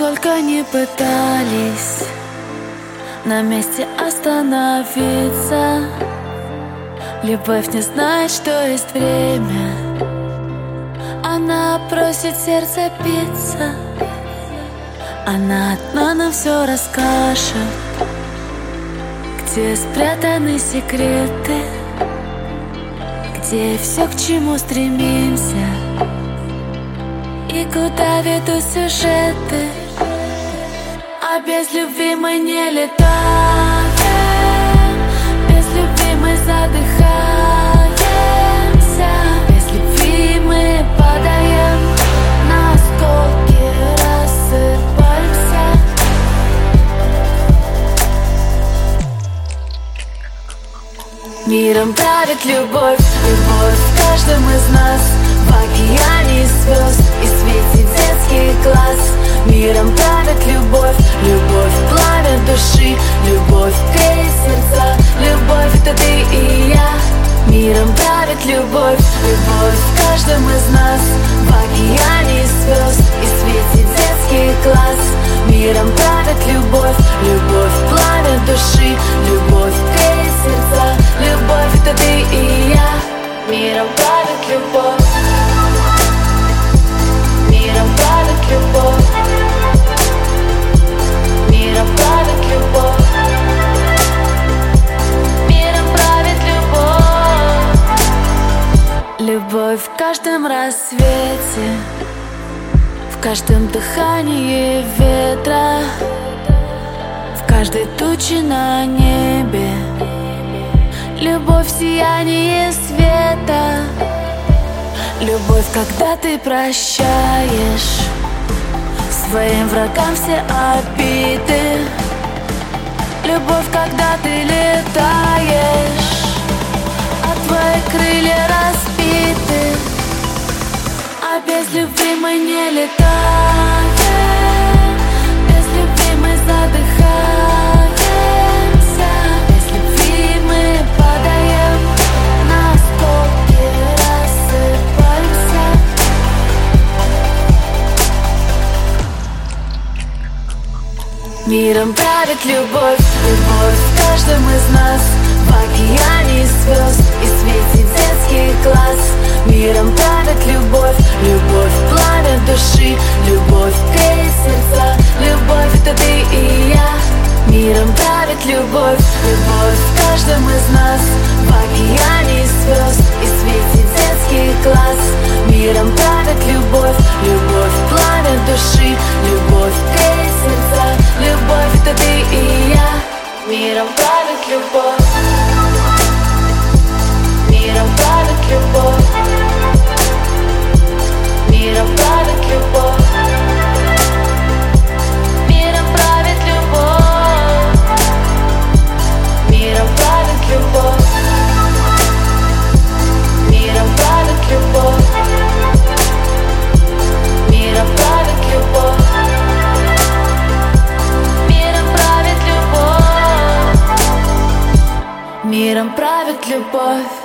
Сколько не пытались на месте остановиться. Любовь не знает, что есть время. Она просит сердце биться. Она одна нам все расскажет. Где спрятаны секреты? Где все, к чему стремимся? И куда ведут сюжеты А без любви мы не летаем. Без любви мы задыхаемся. Без любви мы падаем На осколки рассыпаемся. Миром правит любовь, любовь в каждом из нас. В океане звезд и свете любовь в каждом рассвете В каждом дыхании ветра В каждой туче на небе. Любовь в сиянии света Любовь, когда ты прощаешь Своим врагам все обиды. Любовь, когда ты летаешь без любви мы не летаем Без любви мы задыхаемся Без любви мы падаем На осколки рассыпаемся Миром правит любовь, любовь в каждом из нас. В океане звезд и свете детских глаз. Миром правит любовь, души. Любовь греет сердца, любовь это ты и я. Миром правит любовь, любовь в каждом из нас. В океане звезд и свете детских глаз. Миром правит любовь, любовь пламя души. Любовь Миром правит любовь